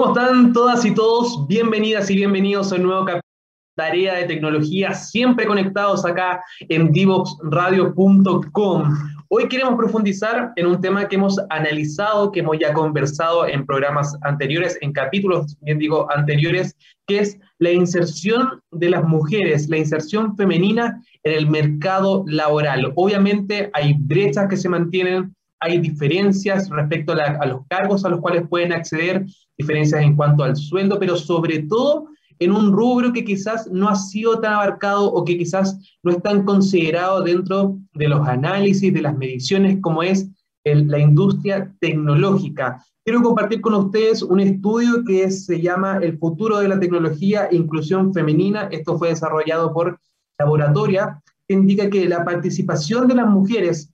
¿Cómo están todas y todos? Bienvenidas y bienvenidos a un nuevo capítulo Tarea de Tecnología, siempre conectados acá en divoxradio.com. Hoy queremos profundizar en un tema que hemos analizado, que hemos ya conversado en programas anteriores, en capítulos, bien digo, anteriores, que es la inserción de las mujeres, la inserción femenina en el mercado laboral. Obviamente hay brechas que se mantienen, hay diferencias respecto a, a, los cargos a los cuales pueden acceder, diferencias en cuanto al sueldo, pero sobre todo en un rubro que quizás no ha sido tan abarcado o que quizás no es tan considerado dentro de los análisis, de las mediciones, como es la industria tecnológica. Quiero compartir con ustedes un estudio que se llama El futuro de la tecnología e inclusión femenina. Esto fue desarrollado por Laboratoria, que indica que la participación de las mujeres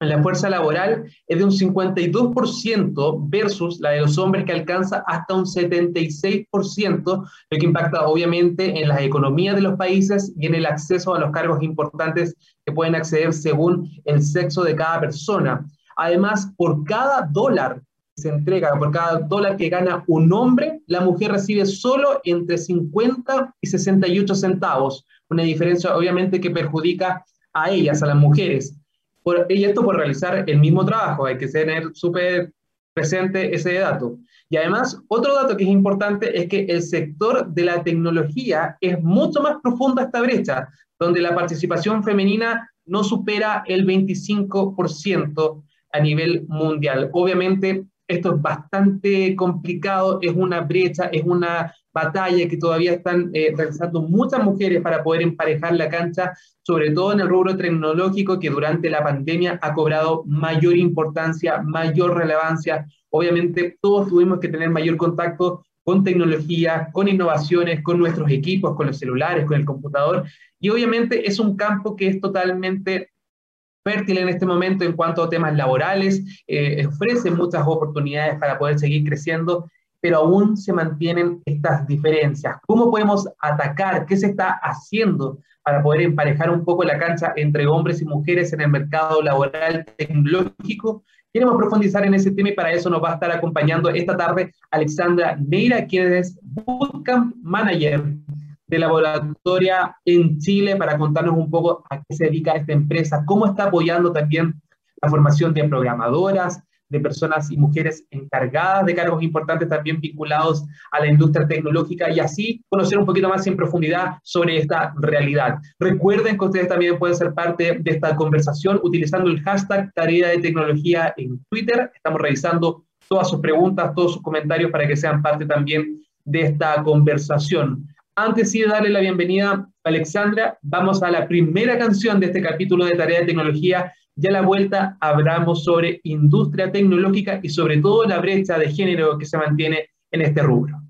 en la fuerza laboral es de un 52% versus la de los hombres que alcanza hasta un 76%, lo que impacta obviamente en las economías de los países y en el acceso a los cargos importantes que pueden acceder según el sexo de cada persona. Además, por cada dólar que se entrega, por cada dólar que gana un hombre, la mujer recibe solo entre 50 y 68 centavos, una diferencia obviamente que perjudica a ellas, a las mujeres y esto por realizar el mismo trabajo, hay que tener súper presente ese dato. Y además, otro dato que es importante es que el sector de la tecnología es mucho más profunda esta brecha, donde la participación femenina no supera el 25% a nivel mundial. Obviamente, esto es bastante complicado, es una brecha, es una batalla que todavía están eh, realizando muchas mujeres para poder emparejar la cancha, sobre todo en el rubro tecnológico que durante la pandemia ha cobrado mayor importancia, mayor relevancia. Obviamente todos tuvimos que tener mayor contacto con tecnología, con innovaciones, con nuestros equipos, con los celulares, con el computador. Y obviamente es un campo que es totalmente fértil en este momento en cuanto a temas laborales, eh, muchas oportunidades para poder seguir creciendo pero aún se mantienen estas diferencias. ¿Cómo podemos atacar? ¿Qué se está haciendo para poder emparejar un poco la cancha entre hombres y mujeres en el mercado laboral tecnológico? Queremos profundizar en ese tema y para eso nos va a estar acompañando esta tarde Alexandra Neira, quien es Bootcamp Manager de Laboratoria en Chile, para contarnos un poco a qué se dedica esta empresa, cómo está apoyando también la formación de programadoras, de personas y mujeres encargadas de cargos importantes también vinculados a la industria tecnológica y así conocer un poquito más en profundidad sobre esta realidad. Recuerden que ustedes también pueden ser parte de esta conversación utilizando el hashtag tarea de tecnología en Twitter. Estamos revisando todas sus preguntas, todos sus comentarios para que sean parte también de esta conversación. Antes de darle la bienvenida a Alexandra, vamos a la primera canción de este capítulo de Tarea de Tecnología ya a la vuelta hablamos sobre industria tecnológica y sobre todo la brecha de género que se mantiene en este rubro.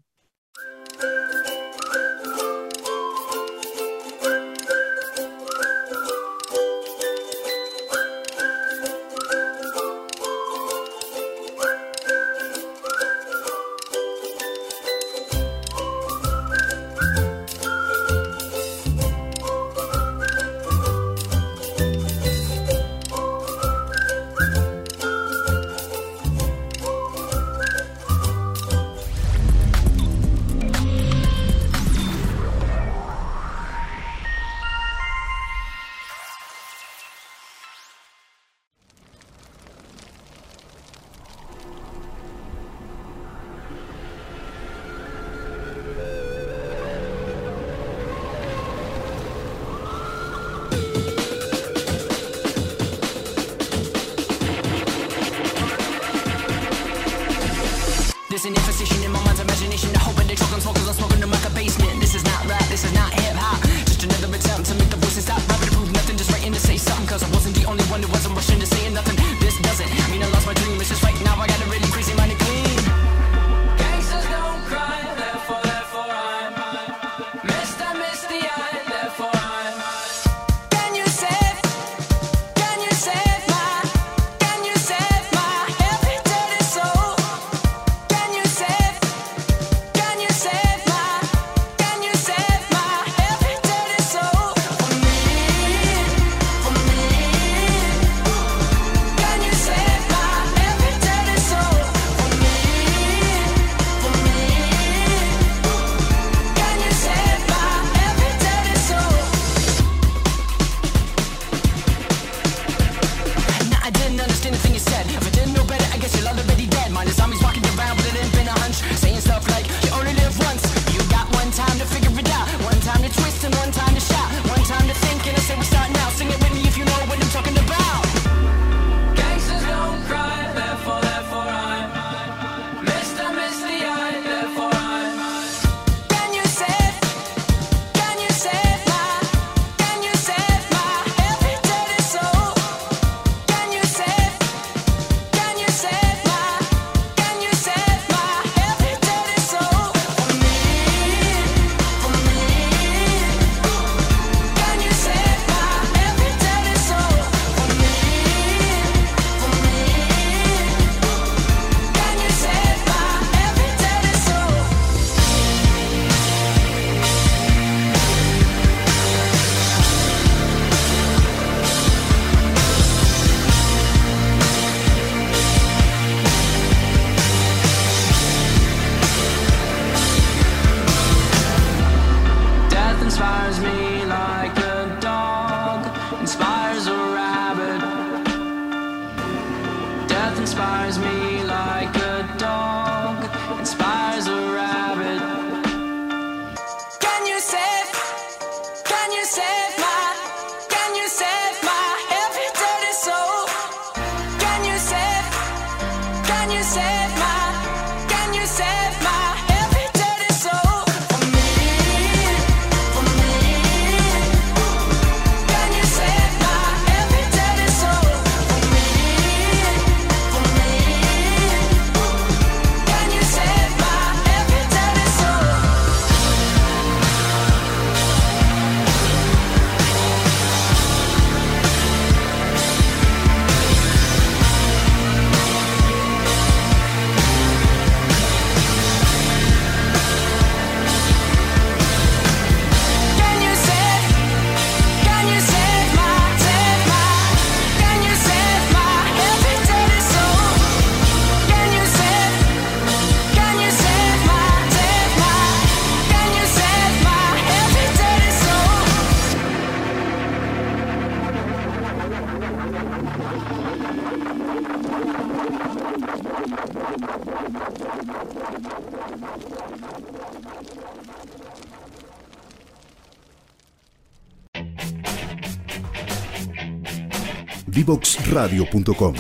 Divoxradio.com.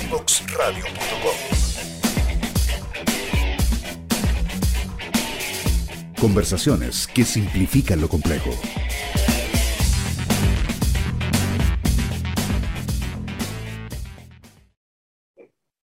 Conversaciones que simplifican lo complejo.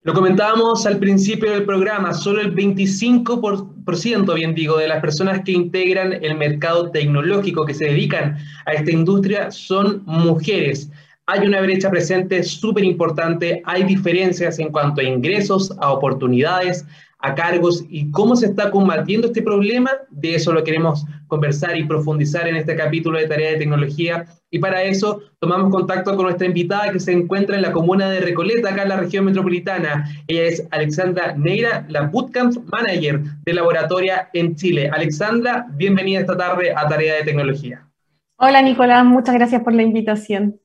Lo comentábamos al principio del programa, solo el 25%, bien digo, de las personas que integran el mercado tecnológico, que se dedican a esta industria, son mujeres hay una brecha presente súper importante, hay diferencias en cuanto a ingresos, a oportunidades, a cargos y cómo se está combatiendo este problema, de eso lo queremos conversar y profundizar en este capítulo de Tarea de Tecnología. Y para eso tomamos contacto con nuestra invitada que se encuentra en la comuna de Recoleta, acá en la región metropolitana. Ella es Alexandra Neira, la Bootcamp Manager de Laboratoria en Chile. Alexandra, bienvenida esta tarde a Tarea de Tecnología. Hola Nicolás, muchas gracias por la invitación.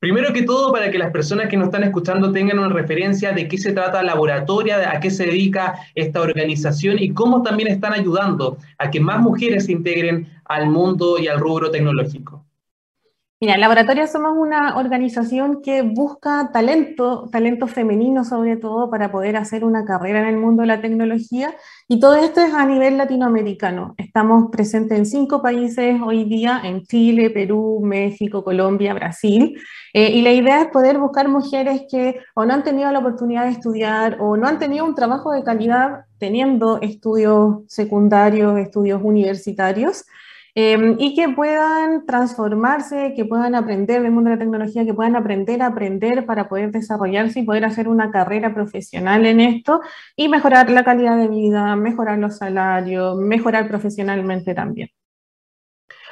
Primero que todo, para que las personas que nos están escuchando tengan una referencia de qué se trata Laboratoria, a qué se dedica esta organización y cómo también están ayudando a que más mujeres se integren al mundo y al rubro tecnológico. Mira, Laboratorio somos una organización que busca talento, talento femenino sobre todo, para poder hacer una carrera en el mundo de la tecnología. Y todo esto es a nivel latinoamericano. Estamos presentes en cinco países hoy día, en Chile, Perú, México, Colombia, Brasil. Eh, y la idea es poder buscar mujeres que o no han tenido la oportunidad de estudiar o no han tenido un trabajo de calidad teniendo estudios secundarios, estudios universitarios. Em, y que puedan transformarse, que puedan aprender del mundo de la tecnología, que puedan aprender a aprender para poder desarrollarse y poder hacer una carrera profesional en esto y mejorar la calidad de vida, mejorar los salarios, mejorar profesionalmente también.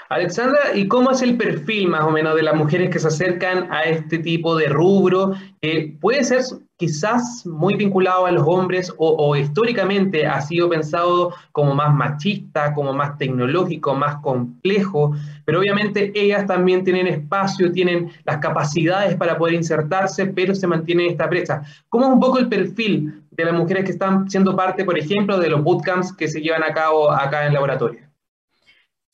Alexandra, ¿y cómo es el perfil más o menos de las mujeres que se acercan a este tipo de rubro? Eh, puede ser quizás muy vinculado a los hombres o, históricamente ha sido pensado como más machista, como más tecnológico, más complejo, pero obviamente ellas también tienen espacio, tienen las capacidades para poder insertarse, pero se mantiene esta brecha. ¿Cómo es un poco el perfil de las mujeres que están siendo parte, por ejemplo, de los bootcamps que se llevan a cabo acá en laboratorio?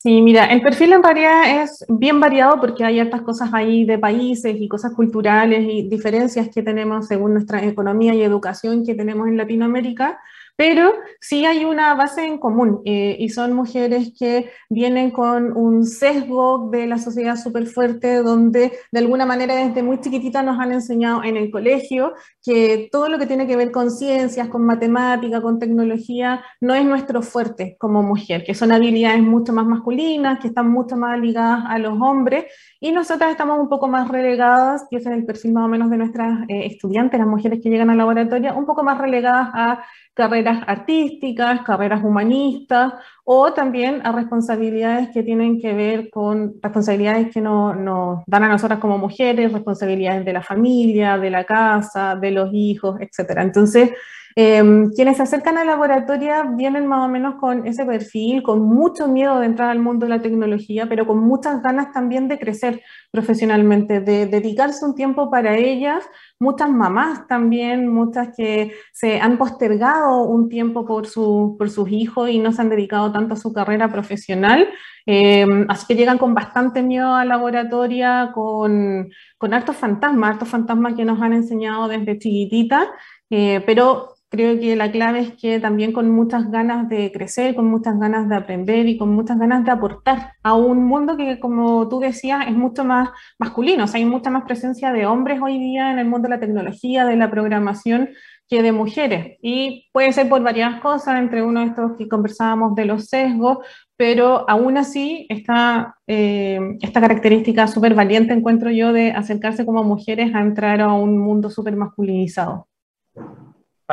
Sí, mira, el perfil en realidad es bien variado porque hay hartas cosas ahí de países y cosas culturales y diferencias que tenemos según nuestra economía y educación que tenemos en Latinoamérica. Pero sí hay una base en común eh, y son mujeres que vienen con un sesgo de la sociedad súper fuerte donde de alguna manera desde muy chiquitita nos han enseñado en el colegio que todo lo que tiene que ver con ciencias, con matemática, con tecnología, no es nuestro fuerte como mujer, que son habilidades mucho más masculinas, que están mucho más ligadas a los hombres. Y nosotras estamos un poco más relegadas, y ese es el perfil más o menos de nuestras eh, estudiantes, las mujeres que llegan al laboratorio, un poco más relegadas a carreras artísticas, carreras humanistas o también a responsabilidades que tienen que ver con responsabilidades que nos no dan a nosotras como mujeres, responsabilidades de la familia, de la casa, de los hijos, etc. Entonces, Em, quienes se acercan al laboratorio vienen más o menos con ese perfil, con mucho miedo de entrar al mundo de la tecnología, pero con muchas ganas también de crecer profesionalmente, de dedicarse un tiempo para ellas. Muchas mamás también, muchas que se han postergado un tiempo por, su, por sus hijos y no se han dedicado tanto a su carrera profesional. Em, así que llegan con bastante miedo al laboratorio, con, con hartos fantasmas, hartos fantasmas que nos han enseñado desde chiquitita, eh, pero Creo que la clave es que también con muchas ganas de crecer, con muchas ganas de aprender y con muchas ganas de aportar a un mundo que, como tú decías, es mucho más masculino. O sea, hay mucha más presencia de hombres hoy día en el mundo de la tecnología, de la programación, que de mujeres. Y puede ser por varias cosas, entre uno de estos que conversábamos de los sesgos, pero aún así esta, eh, esta característica súper valiente encuentro yo de acercarse como mujeres a entrar a un mundo súper masculinizado.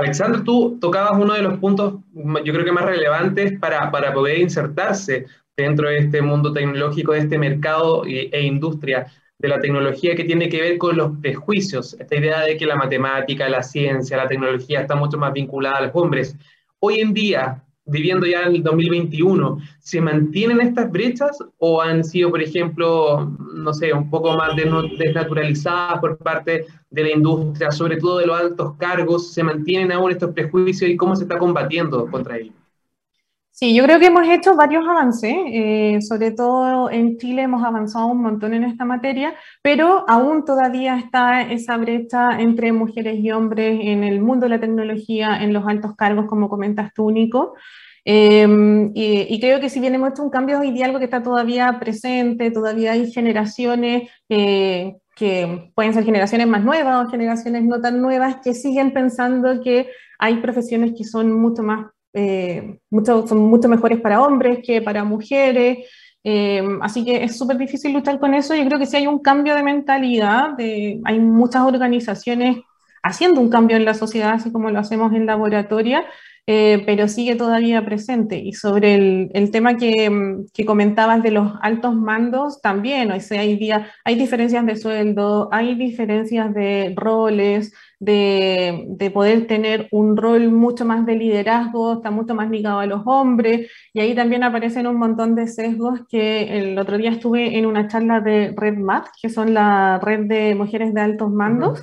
Alexandra, tú tocabas uno de los puntos, yo creo que más relevantes para, para poder insertarse dentro de este mundo tecnológico, de este mercado e industria de la tecnología que tiene que ver con los prejuicios, esta idea de que la matemática, la ciencia, la tecnología está mucho más vinculada a los hombres. Hoy en día, viviendo ya en el 2021, ¿se mantienen estas brechas o han sido, por ejemplo, no sé, un poco más desnaturalizadas por parte de la industria, sobre todo de los altos cargos? ¿Se mantienen aún estos prejuicios y cómo se está combatiendo contra ellos? Sí, yo creo que hemos hecho varios avances, eh, sobre todo en Chile hemos avanzado un montón en esta materia, pero aún todavía está esa brecha entre mujeres y hombres en el mundo de la tecnología, en los altos cargos, como comentas tú, Nico. Em, y, creo que si bien hemos hecho un cambio hoy día, algo que está todavía presente, todavía hay generaciones eh, que pueden ser generaciones más nuevas o generaciones no tan nuevas que siguen pensando que hay profesiones que son mucho más eh, mucho, son mucho mejores para hombres que para mujeres. Eh, así que es súper difícil luchar con eso. Yo creo que si hay un cambio de mentalidad, hay muchas organizaciones haciendo un cambio en la sociedad, así como lo hacemos en laboratorio, eh, pero sigue todavía presente. Y sobre el, tema que, que, comentabas de los altos mandos, también, o sea, hay, hay diferencias de sueldo, hay diferencias de roles, de, de, poder tener un rol mucho más de liderazgo, está mucho más ligado a los hombres, y ahí también aparecen un montón de sesgos que el otro día estuve en una charla de Red Mat, que son la red de mujeres de altos mandos.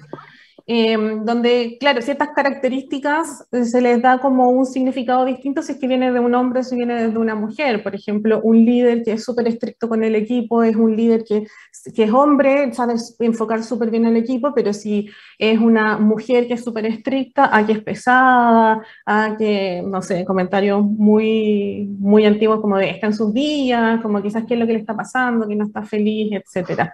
Em, donde, claro, ciertas características eh, se les da como un significado distinto si es que viene de un hombre o si viene de una mujer. Por ejemplo, un líder que es súper estricto con el equipo es un líder que, que es hombre, sabe enfocar súper bien el equipo, pero si es una mujer que es súper estricta, a que es pesada, a que, no sé, comentarios muy, muy antiguos como de está en sus días, como quizás qué es lo que le está pasando, que no está feliz, etcétera.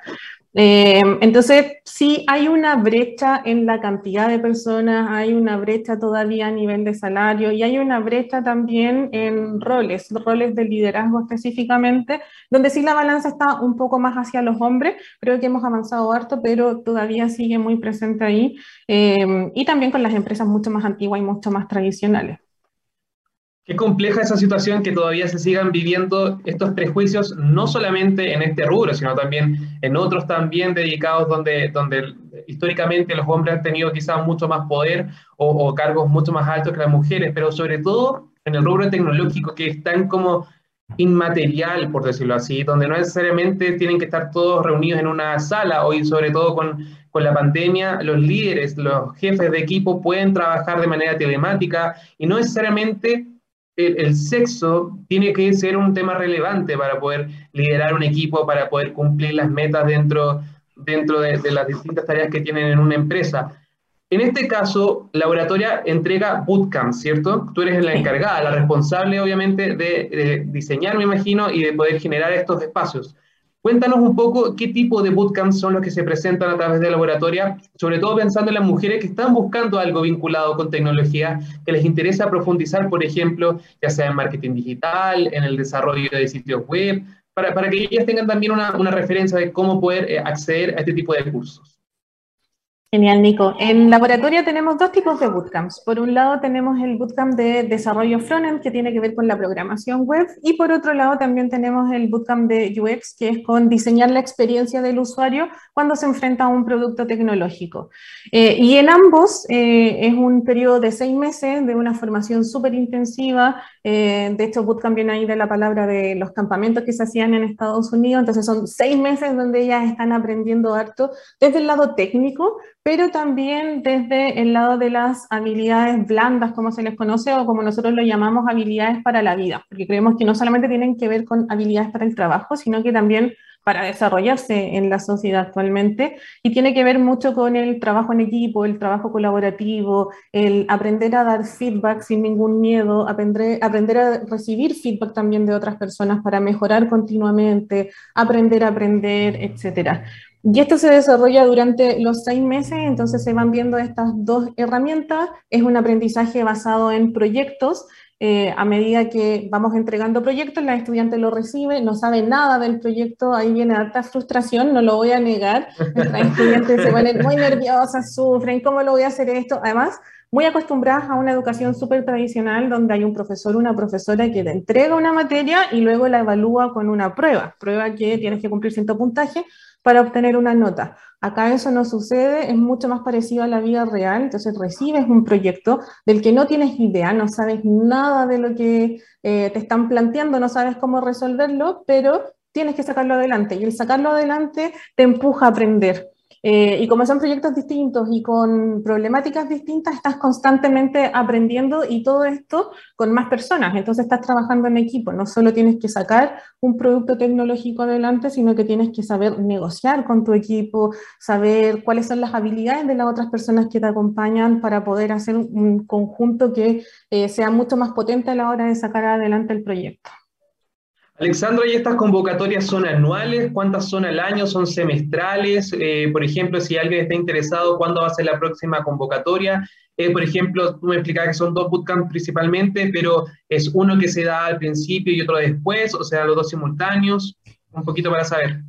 Eh, entonces, sí hay una brecha en la cantidad de personas, hay una brecha todavía a nivel de salario y hay una brecha también en roles, roles de liderazgo específicamente, donde sí la balanza está un poco más hacia los hombres, creo que hemos avanzado harto, pero todavía sigue muy presente ahí, eh, y también con las empresas mucho más antiguas y mucho más tradicionales. Qué compleja esa situación que todavía se sigan viviendo estos prejuicios, no solamente en este rubro, sino también en otros también dedicados donde, donde históricamente los hombres han tenido quizás mucho más poder o, cargos mucho más altos que las mujeres, pero sobre todo en el rubro tecnológico que es tan como inmaterial, por decirlo así, donde no necesariamente tienen que estar todos reunidos en una sala, hoy sobre todo con, con la pandemia, los líderes, los jefes de equipo pueden trabajar de manera telemática y no necesariamente el, sexo tiene que ser un tema relevante para poder liderar un equipo, para poder cumplir las metas dentro, dentro de, las distintas tareas que tienen en una empresa. En este caso, la oratoria entrega bootcamp, ¿cierto? Tú eres la encargada, la responsable, obviamente, de, de diseñar, me imagino, y de poder generar estos espacios. Cuéntanos un poco qué tipo de bootcamps son los que se presentan a través de la laboratoria, sobre todo pensando en las mujeres que están buscando algo vinculado con tecnología, que les interesa profundizar, por ejemplo, ya sea en marketing digital, en el desarrollo de sitios web, para, para que ellas tengan también una, una referencia de cómo poder eh, acceder a este tipo de cursos. Genial, Nico. En laboratorio tenemos dos tipos de bootcamps. Por un lado tenemos el bootcamp de desarrollo frontend, que tiene que ver con la programación web, y por otro lado también tenemos el bootcamp de UX, que es con diseñar la experiencia del usuario cuando se enfrenta a un producto tecnológico. Eh, y en ambos eh, es un periodo de seis meses de una formación súper intensiva. Eh, de hecho, bootcamp viene ahí de la palabra de los campamentos que se hacían en Estados Unidos. Entonces son seis meses donde ellas están aprendiendo harto desde el lado técnico, pero también desde el lado de las habilidades blandas, como se les conoce, o como nosotros lo llamamos habilidades para la vida, porque creemos que no solamente tienen que ver con habilidades para el trabajo, sino que también para desarrollarse en la sociedad actualmente y tiene que ver mucho con el trabajo en equipo, el trabajo colaborativo, el aprender a dar feedback sin ningún miedo, aprender, a recibir feedback también de otras personas para mejorar continuamente, aprender a aprender, etcétera. Y esto se desarrolla durante los seis meses, entonces se van viendo estas dos herramientas. Es un aprendizaje basado en proyectos. Eh, a medida que vamos entregando proyectos, la estudiante lo recibe, no sabe nada del proyecto, ahí viene harta frustración, no lo voy a negar. Las estudiantes se ponen muy nerviosas, sufren, ¿cómo lo voy a hacer esto? Además, muy acostumbradas a una educación súper tradicional donde hay un profesor, una profesora que te entrega una materia y luego la evalúa con una prueba, prueba que tienes que cumplir cierto puntaje, para obtener una nota. Acá eso no sucede, es mucho más parecido a la vida real, entonces recibes un proyecto del que no tienes idea, no sabes nada de lo que eh, te están planteando, no sabes cómo resolverlo, pero tienes que sacarlo adelante y el sacarlo adelante te empuja a aprender. Eh, y como son proyectos distintos y con problemáticas distintas, estás constantemente aprendiendo y todo esto con más personas. Entonces estás trabajando en equipo. No solo tienes que sacar un producto tecnológico adelante, sino que tienes que saber negociar con tu equipo, saber cuáles son las habilidades de las otras personas que te acompañan para poder hacer un conjunto que eh, sea mucho más potente a la hora de sacar adelante el proyecto. Alexandra, ¿y estas convocatorias son anuales? ¿Cuántas son al año? ¿Son semestrales? Eh, por ejemplo, si alguien está interesado, ¿cuándo va a ser la próxima convocatoria? Eh, por ejemplo, tú me explicabas que son dos bootcamps principalmente, pero ¿es uno que se da al principio y otro después? ¿O sea, los dos simultáneos? Un poquito para saber.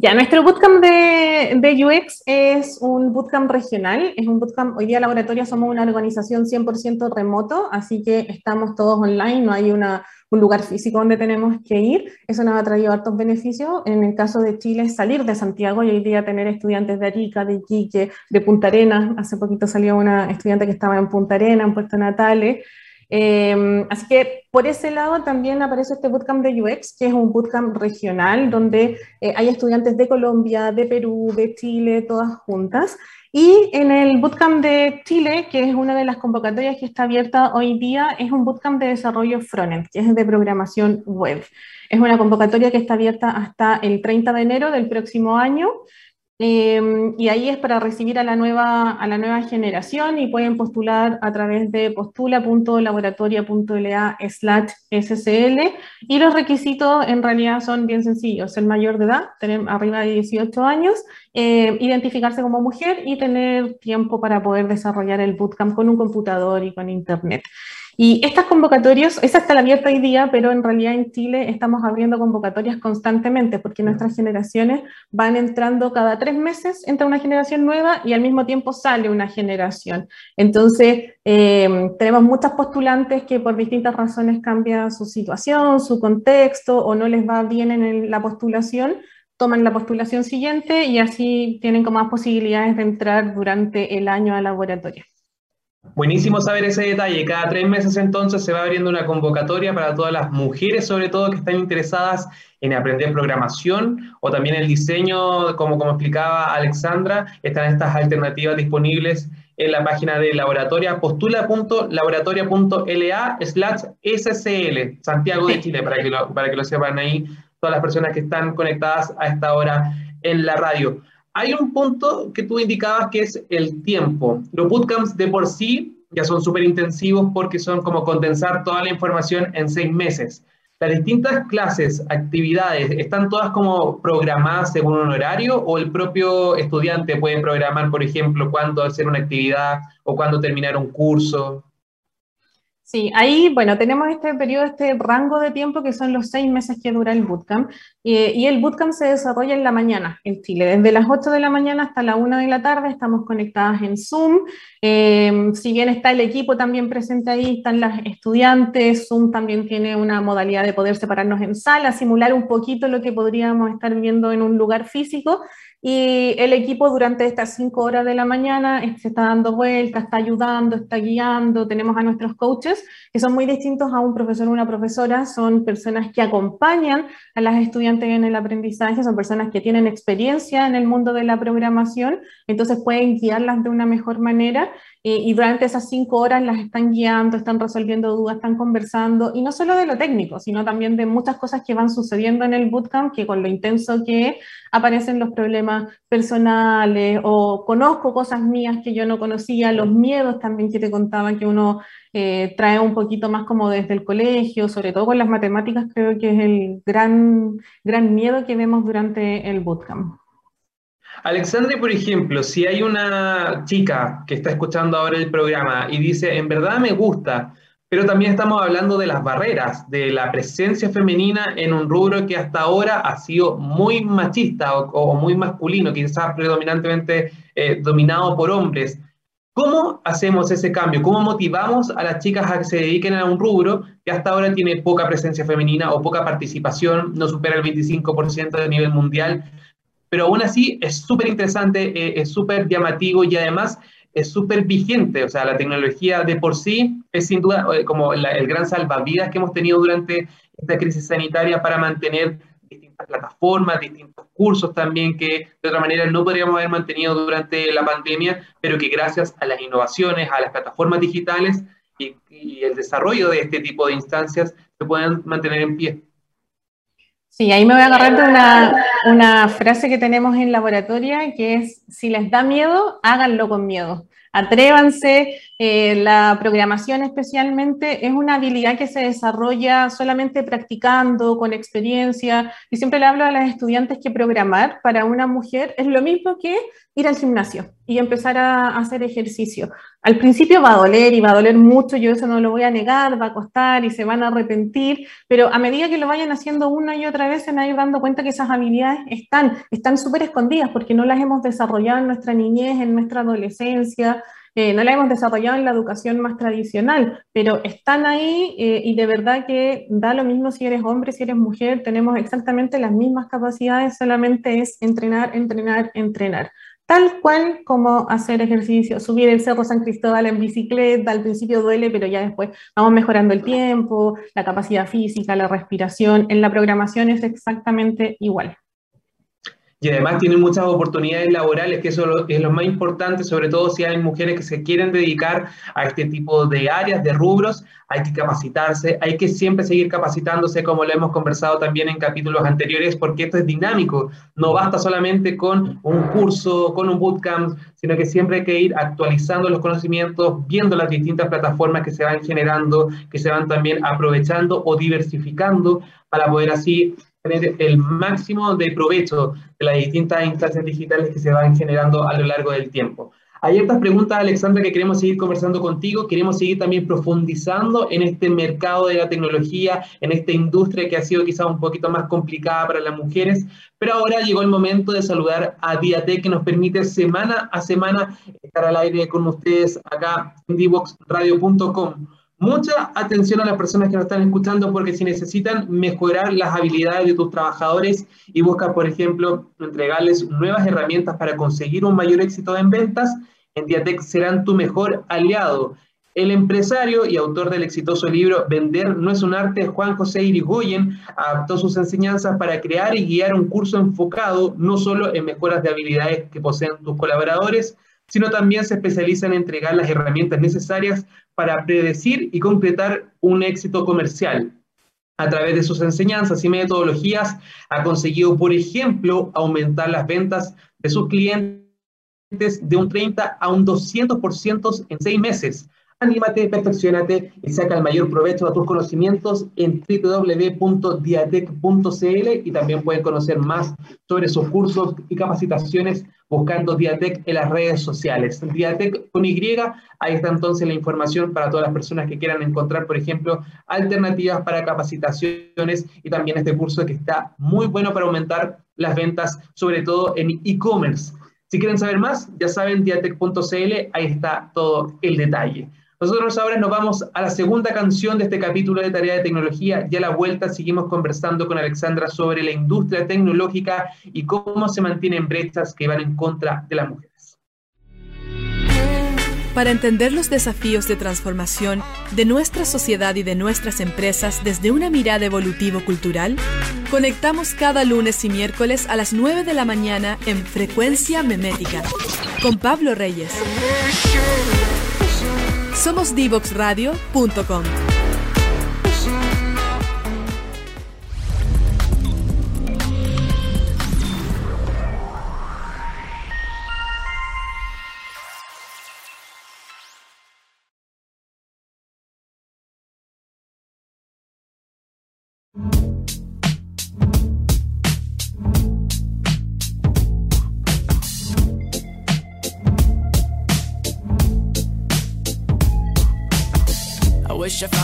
Ya, nuestro bootcamp de, de, UX es un bootcamp regional, es un bootcamp, hoy día Laboratoria somos una organización 100% remoto, así que estamos todos online, no hay una un lugar físico donde tenemos que ir. Eso nos ha traído hartos beneficios. En el caso de Chile, salir de Santiago y hoy día tener estudiantes de Arica, de Iquique, de Punta Arenas. Hace poquito salió una estudiante que estaba en Punta Arenas, en Puerto Natales. Em, así que por ese lado también aparece este bootcamp de UX, que es un bootcamp regional donde eh, hay estudiantes de Colombia, de Perú, de Chile, todas juntas. Y en el bootcamp de Chile, que es una de las convocatorias que está abierta hoy día, es un bootcamp de desarrollo frontend, que es de programación web. Es una convocatoria que está abierta hasta el 30 de enero del próximo año. Em, y ahí es para recibir a la, nueva, a la nueva generación y pueden postular a través de postula.laboratoria.la slash SCL y los requisitos en realidad son bien sencillos, el mayor de edad, tener arriba de 18 años, em, identificarse como mujer y tener tiempo para poder desarrollar el bootcamp con un computador y con internet. Y estas convocatorias, esa está abierta hoy día, pero en realidad en Chile estamos abriendo convocatorias constantemente porque nuestras generaciones van entrando cada tres meses, entra una generación nueva y al mismo tiempo sale una generación. Entonces, em, tenemos muchas postulantes que por distintas razones cambian su situación, su contexto o no les va bien en la postulación, toman la postulación siguiente y así tienen como más posibilidades de entrar durante el año al laboratorio. Buenísimo saber ese detalle. Cada tres meses entonces se va abriendo una convocatoria para todas las mujeres, sobre todo que están interesadas en aprender programación o también el diseño, como, como explicaba Alexandra, están estas alternativas disponibles en la página de laboratoria, postula.laboratoria.la slash SCL, Santiago de Chile, para que, lo, para que lo sepan ahí todas las personas que están conectadas a esta hora en la radio. Hay un punto que tú indicabas que es el tiempo. Los bootcamps de por sí ya son súper intensivos porque son como condensar toda la información en seis meses. ¿Las distintas clases, actividades, están todas como programadas según un horario o el propio estudiante puede programar, por ejemplo, cuándo hacer una actividad o cuándo terminar un curso? Sí, ahí, bueno, tenemos este periodo, este rango de tiempo que son los seis meses que dura el bootcamp. y el bootcamp se desarrolla en la mañana en Chile. Desde las 8 de la mañana hasta la 1 de la tarde estamos conectadas en Zoom. Eh, si bien está el equipo también presente ahí, están las estudiantes. Zoom también tiene una modalidad de poder separarnos en sala, simular un poquito lo que podríamos estar viendo en un lugar físico. Y el equipo durante estas cinco horas de la mañana se está dando vueltas, está ayudando, está guiando. Tenemos a nuestros coaches, que son muy distintos a un profesor o una profesora. Son personas que acompañan a las estudiantes en el aprendizaje, son personas que tienen experiencia en el mundo de la programación, entonces pueden guiarlas de una mejor manera eh, y durante esas cinco horas las están guiando, están resolviendo dudas, están conversando, y no solo de lo técnico, sino también de muchas cosas que van sucediendo en el bootcamp, que con lo intenso que aparecen los problemas personales, o conozco cosas mías que yo no conocía, los miedos también que te contaba que uno eh, trae un poquito más como desde el colegio, sobre todo con las matemáticas, creo que es el gran, gran miedo que vemos durante el bootcamp. Alexandre, por ejemplo, si hay una chica que está escuchando ahora el programa y dice, en verdad me gusta, pero también estamos hablando de las barreras, de la presencia femenina en un rubro que hasta ahora ha sido muy machista o, muy masculino, quizás predominantemente eh, dominado por hombres. ¿Cómo hacemos ese cambio? ¿Cómo motivamos a las chicas a que se dediquen a un rubro que hasta ahora tiene poca presencia femenina o poca participación, no supera el 25% de nivel mundial? Pero aún así es súper interesante, eh, es súper llamativo y además es súper vigente. O sea, la tecnología de por sí es sin duda eh, como el gran salvavidas que hemos tenido durante esta crisis sanitaria para mantener distintas plataformas, distintos cursos también que de otra manera no podríamos haber mantenido durante la pandemia, pero que gracias a las innovaciones, a las plataformas digitales y, y el desarrollo de este tipo de instancias se pueden mantener en pie. Sí, ahí me voy a agarrar una, una, frase que tenemos en laboratoria, que es, si les da miedo, háganlo con miedo. Atrévanse, eh, la programación especialmente es una habilidad que se desarrolla solamente practicando, con experiencia. Y siempre le hablo a las estudiantes que programar para una mujer es lo mismo que ir al gimnasio y empezar a, hacer ejercicio. Al principio va a doler y va a doler mucho, yo eso no lo voy a negar, va a costar y se van a arrepentir, pero a medida que lo vayan haciendo una y otra vez se van a ir dando cuenta que esas habilidades están, están súper escondidas porque no las hemos desarrollado en nuestra niñez, en nuestra adolescencia, eh, no la hemos desarrollado en la educación más tradicional, pero están ahí eh, y de verdad que da lo mismo si eres hombre, si eres mujer, tenemos exactamente las mismas capacidades, solamente es entrenar, entrenar, entrenar. Tal cual como hacer ejercicio, subir el Cerro San Cristóbal en bicicleta, al principio duele, pero ya después vamos mejorando el tiempo, la capacidad física, la respiración. En la programación es exactamente igual y además tienen muchas oportunidades laborales, que eso es lo más importante, sobre todo si hay mujeres que se quieren dedicar a este tipo de áreas, de rubros, hay que capacitarse, hay que siempre seguir capacitándose, como lo hemos conversado también en capítulos anteriores, porque esto es dinámico, no basta solamente con un curso, con un bootcamp, sino que siempre hay que ir actualizando los conocimientos, viendo las distintas plataformas que se van generando, que se van también aprovechando o diversificando para poder así tener el máximo de provecho de las distintas instancias digitales que se van generando a lo largo del tiempo. Hay estas preguntas, Alexandra, que queremos seguir conversando contigo. Queremos seguir también profundizando en este mercado de la tecnología, en esta industria que ha sido quizás un poquito más complicada para las mujeres. Pero ahora llegó el momento de saludar a Diatec, que nos permite semana a semana estar al aire con ustedes acá en divoxradio.com. Mucha atención a las personas que nos están escuchando porque si necesitan mejorar las habilidades de tus trabajadores y buscas, por ejemplo, entregarles nuevas herramientas para conseguir un mayor éxito en ventas, en Diatec serán tu mejor aliado. El empresario y autor del exitoso libro Vender no es un arte, Juan José Irigoyen, adaptó sus enseñanzas para crear y guiar un curso enfocado no solo en mejoras de habilidades que poseen tus colaboradores, sino también se especializa en entregar las herramientas necesarias para predecir y concretar un éxito comercial. A través de sus enseñanzas y metodologías ha conseguido, por ejemplo, aumentar las ventas de sus clientes de un 30 a un 200% en seis meses. Anímate, perfeccionate y saca el mayor provecho de tus conocimientos en www.diatec.cl y también pueden conocer más sobre sus cursos y capacitaciones buscando Diatec en las redes sociales. Diatec con Y, ahí está entonces la información para todas las personas que quieran encontrar, por ejemplo, alternativas para capacitaciones y también este curso que está muy bueno para aumentar las ventas, sobre todo en e-commerce. Si quieren saber más, ya saben, diatec.cl, ahí está todo el detalle. Nosotros ahora nos vamos a la segunda canción de este capítulo de Tarea de Tecnología y a la vuelta seguimos conversando con Alexandra sobre la industria tecnológica y cómo se mantienen brechas que van en contra de las mujeres. Para entender los desafíos de transformación de nuestra sociedad y de nuestras empresas desde una mirada evolutivo-cultural, conectamos cada lunes y miércoles a las 9 de la mañana en Frecuencia Memética con Pablo Reyes. Somos divoxradio.com.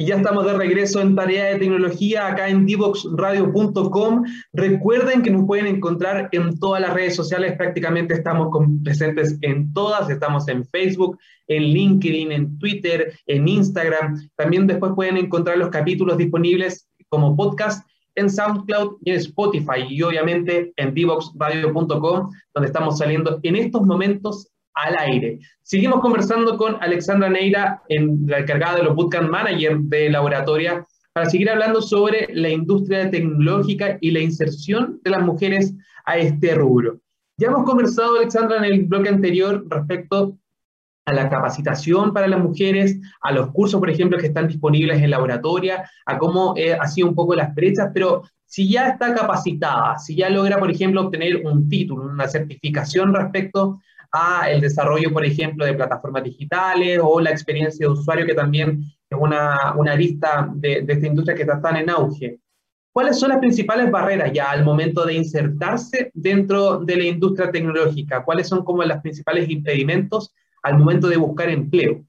Y ya estamos de regreso en Tarea de Tecnología acá en divoxradio.com. Recuerden que nos pueden encontrar en todas las redes sociales, prácticamente estamos presentes en todas, estamos en Facebook, en LinkedIn, en Twitter, en Instagram. También después pueden encontrar los capítulos disponibles como podcast en SoundCloud y en Spotify y obviamente en divoxradio.com, donde estamos saliendo en estos momentos al aire. Seguimos conversando con Alexandra Neira, en, la encargada de los Bootcamp Manager de Laboratoria, para seguir hablando sobre la industria tecnológica y la inserción de las mujeres a este rubro. Ya hemos conversado, Alexandra, en el bloque anterior respecto a la capacitación para las mujeres, a los cursos, por ejemplo, que están disponibles en laboratoria, a cómo eh, ha sido un poco las brechas, pero si ya está capacitada, si ya logra, por ejemplo, obtener un título, una certificación respecto a el desarrollo, por ejemplo, de plataformas digitales o la experiencia de usuario, que también es una, una arista de, de esta industria que está tan en auge. ¿Cuáles son las principales barreras ya al momento de insertarse dentro de la industria tecnológica? ¿Cuáles son como los principales impedimentos al momento de buscar empleo?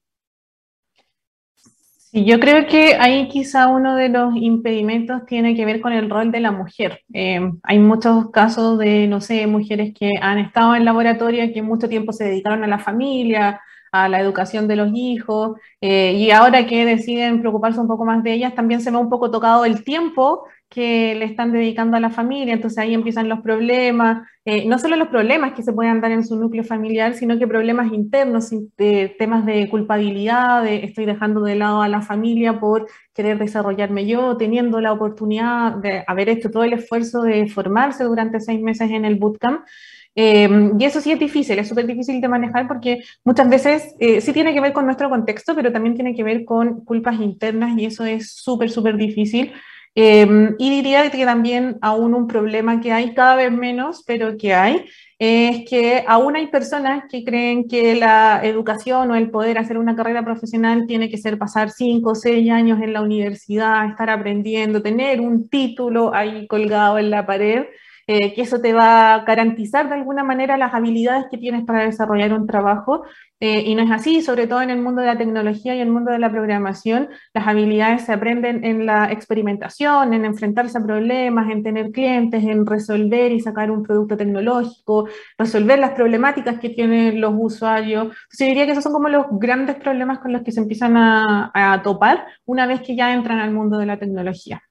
Sí, yo creo que ahí quizá uno de los impedimentos tiene que ver con el rol de la mujer. Eh, hay muchos casos de, no sé, mujeres que han estado en laboratorio, que mucho tiempo se dedicaron a la familia, a la educación de los hijos, eh, y ahora que deciden preocuparse un poco más de ellas, también se ve un poco tocado el tiempo que le están dedicando a la familia, entonces ahí empiezan los problemas, eh, no solo los problemas que se pueden dar en su núcleo familiar, sino que problemas internos, de, temas de culpabilidad, de estoy dejando de lado a la familia por querer desarrollarme yo, teniendo la oportunidad de haber hecho todo el esfuerzo de formarse durante seis meses en el bootcamp. Eh, y eso sí es difícil, es súper difícil de manejar porque muchas veces eh, sí tiene que ver con nuestro contexto, pero también tiene que ver con culpas internas y eso es súper, súper difícil. Eh, y diría que también aún un problema que hay cada vez menos, pero que hay, es que aún hay personas que creen que la educación o el poder hacer una carrera profesional tiene que ser pasar cinco o seis años en la universidad, estar aprendiendo, tener un título ahí colgado en la pared. Eh, que eso te va a garantizar de alguna manera las habilidades que tienes para desarrollar un trabajo. Eh, y no es así, sobre todo en el mundo de la tecnología y el mundo de la programación, las habilidades se aprenden en la experimentación, en enfrentarse a problemas, en tener clientes, en resolver y sacar un producto tecnológico, resolver las problemáticas que tienen los usuarios. Entonces, yo diría que esos son como los grandes problemas con los que se empiezan a, a topar una vez que ya entran al mundo de la tecnología.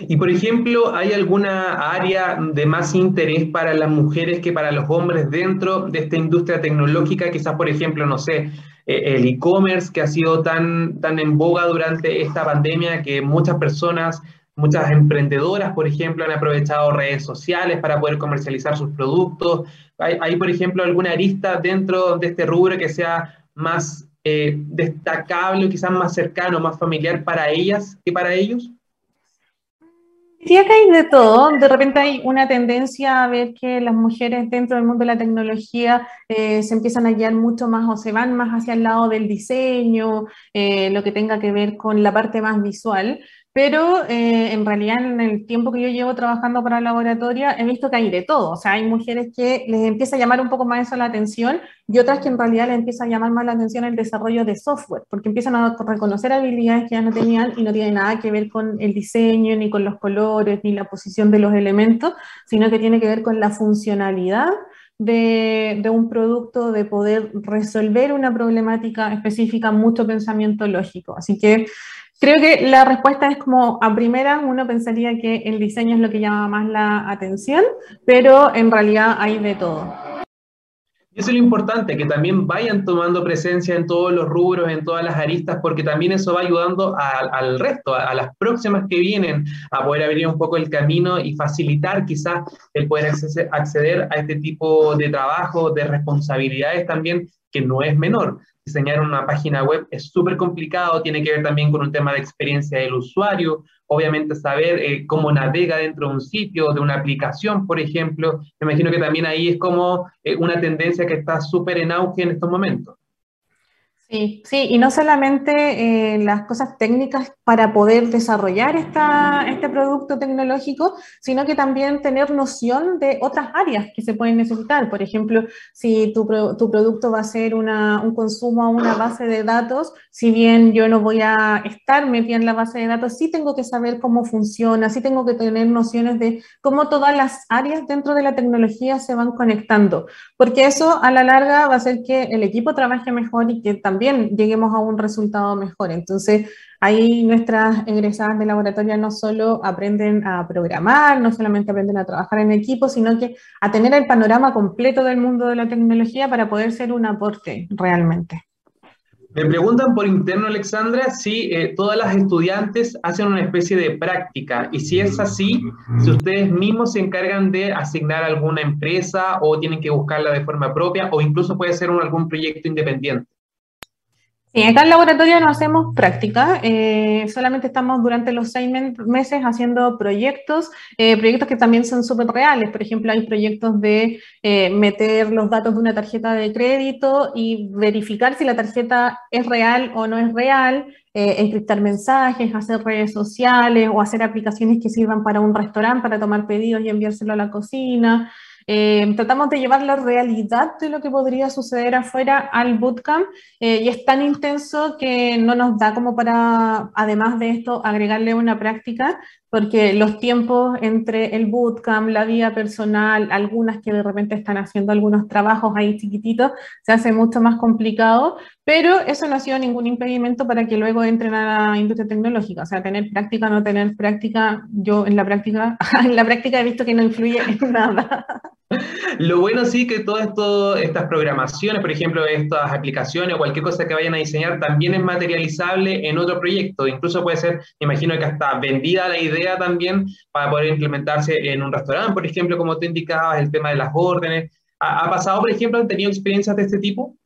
Y por ejemplo, ¿hay alguna área de más interés para las mujeres que para los hombres dentro de esta industria tecnológica? Quizás, por ejemplo, no sé, eh, el e-commerce que ha sido tan, tan en boga durante esta pandemia que muchas personas, muchas emprendedoras, por ejemplo, han aprovechado redes sociales para poder comercializar sus productos. ¿Hay, por ejemplo, alguna arista dentro de este rubro que sea más eh, destacable o quizás más cercano, más familiar para ellas que para ellos? Sí, acá hay de todo. De repente hay una tendencia a ver que las mujeres dentro del mundo de la tecnología eh, se empiezan a guiar mucho más o se van más hacia el lado del diseño, eh, lo que tenga que ver con la parte más visual. Pero eh, en realidad en el tiempo que yo llevo trabajando para la laboratoria he visto que hay de todo. O sea, hay mujeres que les empieza a llamar un poco más eso la atención y otras que en realidad les empieza a llamar más la atención el desarrollo de software, porque empiezan a reconocer habilidades que ya no tenían y no tienen nada que ver con el diseño, ni con los colores, ni la posición de los elementos, sino que tiene que ver con la funcionalidad de, de, un producto, de poder resolver una problemática específica, mucho pensamiento lógico. Así que creo que la respuesta es como, a primera uno pensaría que el diseño es lo que llama más la atención, pero en realidad hay de todo. Y eso es lo importante, que también vayan tomando presencia en todos los rubros, en todas las aristas, porque también eso va ayudando al resto, a, las próximas que vienen, a poder abrir un poco el camino y facilitar quizás el poder acceder a este tipo de trabajo, de responsabilidades también que no es menor. Diseñar una página web es súper complicado, tiene que ver también con un tema de experiencia del usuario, obviamente saber eh, cómo navega dentro de un sitio, de una aplicación, por ejemplo. Me imagino que también ahí es como eh, una tendencia que está súper en auge en estos momentos. Sí, sí, y no solamente eh, las cosas técnicas para poder desarrollar esta, este producto tecnológico, sino que también tener noción de otras áreas que se pueden necesitar. Por ejemplo, si tu, tu producto va a ser una, un consumo a una base de datos, si bien yo no voy a estar metida en la base de datos, sí tengo que saber cómo funciona, sí tengo que tener nociones de cómo todas las áreas dentro de la tecnología se van conectando, porque eso a la larga va a hacer que el equipo trabaje mejor y que también también lleguemos a un resultado mejor. Entonces, ahí nuestras egresadas de laboratorio no solo aprenden a programar, no solamente aprenden a trabajar en equipo, sino que a tener el panorama completo del mundo de la tecnología para poder ser un aporte realmente. Me preguntan por interno, Alexandra, si eh, todas las estudiantes hacen una especie de práctica y si es así, si ustedes mismos se encargan de asignar alguna empresa o tienen que buscarla de forma propia o incluso puede ser algún proyecto independiente. Sí, acá en el laboratorio no hacemos práctica, eh, solamente estamos durante los seis meses haciendo proyectos, eh, proyectos que también son súper reales. Por ejemplo, hay proyectos de eh, meter los datos de una tarjeta de crédito y verificar si la tarjeta es real o no es real, encriptar mensajes, hacer redes sociales o hacer aplicaciones que sirvan para un restaurante, para tomar pedidos y enviárselo a la cocina. Eh, tratamos de llevar la realidad de lo que podría suceder afuera al bootcamp eh, y es tan intenso que no nos da como para, además de esto, agregarle una práctica, porque los tiempos entre el bootcamp, la vida personal, algunas que de repente están haciendo algunos trabajos ahí chiquititos, se hace mucho más complicado, pero eso no ha sido ningún impedimento para que luego entren a la industria tecnológica, o sea, tener práctica, no tener práctica, yo en la práctica, en la práctica he visto que no influye en nada. Lo bueno sí que todas estas programaciones, por ejemplo, estas aplicaciones o cualquier cosa que vayan a diseñar, también es materializable en otro proyecto. Incluso puede ser, imagino que hasta vendida la idea también para poder implementarse en un restaurante, por ejemplo, como tú indicabas, el tema de las órdenes. ¿Ha, ha pasado, por ejemplo, han tenido experiencias de este tipo?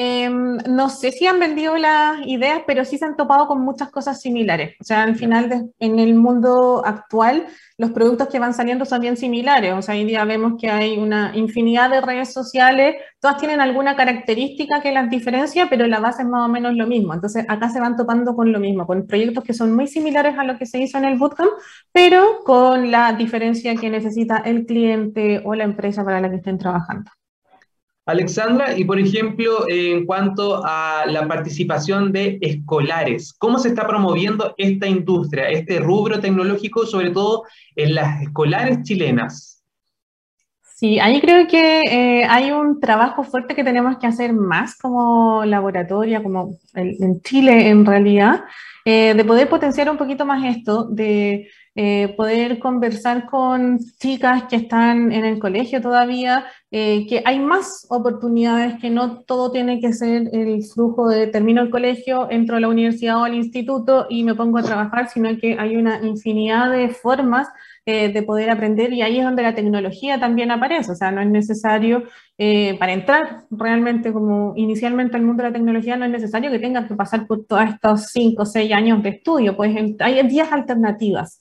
Em, no sé si han vendido las ideas, pero sí se han topado con muchas cosas similares. O sea, al final, en el mundo actual, los productos que van saliendo son bien similares. O sea, hoy día vemos que hay una infinidad de redes sociales, todas tienen alguna característica que las diferencia, pero la base es más o menos lo mismo. Entonces, acá se van topando con lo mismo, con proyectos que son muy similares a lo que se hizo en el bootcamp, pero con la diferencia que necesita el cliente o la empresa para la que estén trabajando. Alexandra, y por ejemplo, en cuanto a la participación de escolares, ¿cómo se está promoviendo esta industria, este rubro tecnológico, sobre todo en las escolares chilenas? Sí, ahí creo que eh, hay un trabajo fuerte que tenemos que hacer más como laboratorio, como en Chile en realidad, eh, de poder potenciar un poquito más esto, de eh, poder conversar con chicas que están en el colegio todavía, eh, que hay más oportunidades, que no todo tiene que ser el flujo de termino el colegio, entro a la universidad o al instituto y me pongo a trabajar, sino que hay una infinidad de formas eh, de poder aprender y ahí es donde la tecnología también aparece, o sea, no es necesario, para entrar realmente como inicialmente al mundo de la tecnología, no es necesario que tengas que pasar por todos estos cinco o seis años de estudio, pues hay 10 alternativas.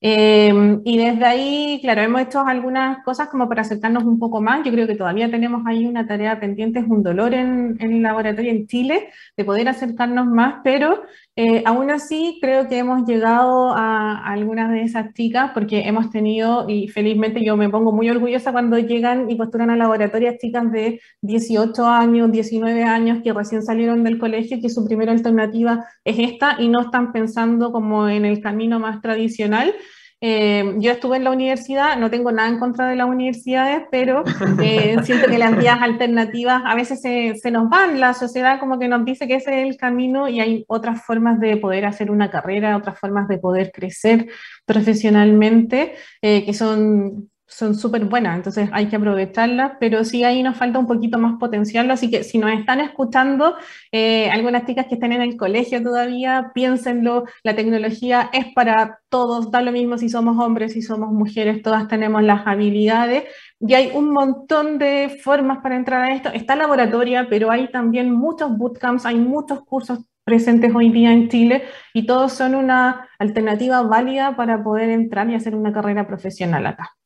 Em, y desde ahí, claro, hemos hecho algunas cosas como para acercarnos un poco más. Yo creo que todavía tenemos ahí una tarea pendiente, es un dolor en, en el laboratorio en Chile de poder acercarnos más, pero eh, aún así creo que hemos llegado a, a, algunas de esas chicas porque hemos tenido, y felizmente yo me pongo muy orgullosa cuando llegan y postulan al laboratorio chicas de 18 años, 19 años que recién salieron del colegio, que su primera alternativa es esta y no están pensando como en el camino más tradicional eh, yo estuve en la universidad, no tengo nada en contra de las universidades, pero eh, siento que las vías alternativas a veces se, se, nos van. La sociedad como que nos dice que ese es el camino y hay otras formas de poder hacer una carrera, otras formas de poder crecer profesionalmente, eh, que son son súper buenas, entonces hay que aprovecharlas, pero sí ahí nos falta un poquito más potenciarlo, así que si nos están escuchando, eh, algunas chicas que estén en el colegio todavía, piénsenlo, la tecnología es para todos, da lo mismo si somos hombres, si somos mujeres, todas tenemos las habilidades y hay un montón de formas para entrar a esto. Está laboratoria, pero hay también muchos bootcamps, hay muchos cursos presentes hoy día en Chile y todos son una alternativa válida para poder entrar y hacer una carrera profesional acá.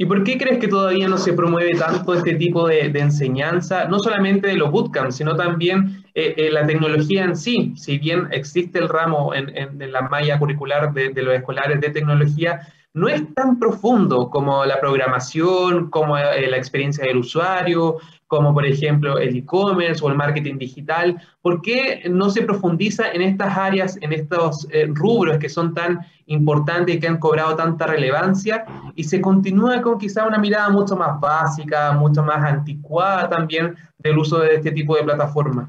¿Y por qué crees que todavía no se promueve tanto este tipo de, enseñanza, no solamente de los bootcamps, sino también eh, eh, la tecnología en sí? Si bien existe el ramo en, la malla curricular de, de, los escolares de tecnología, no es tan profundo como la programación, como eh, la experiencia del usuario, como por ejemplo el e-commerce o el marketing digital? ¿Por qué no se profundiza en estas áreas, en estos eh, rubros que son tan importantes y que han cobrado tanta relevancia y se continúa con quizá una mirada mucho más básica, mucho más anticuada también del uso de este tipo de plataformas?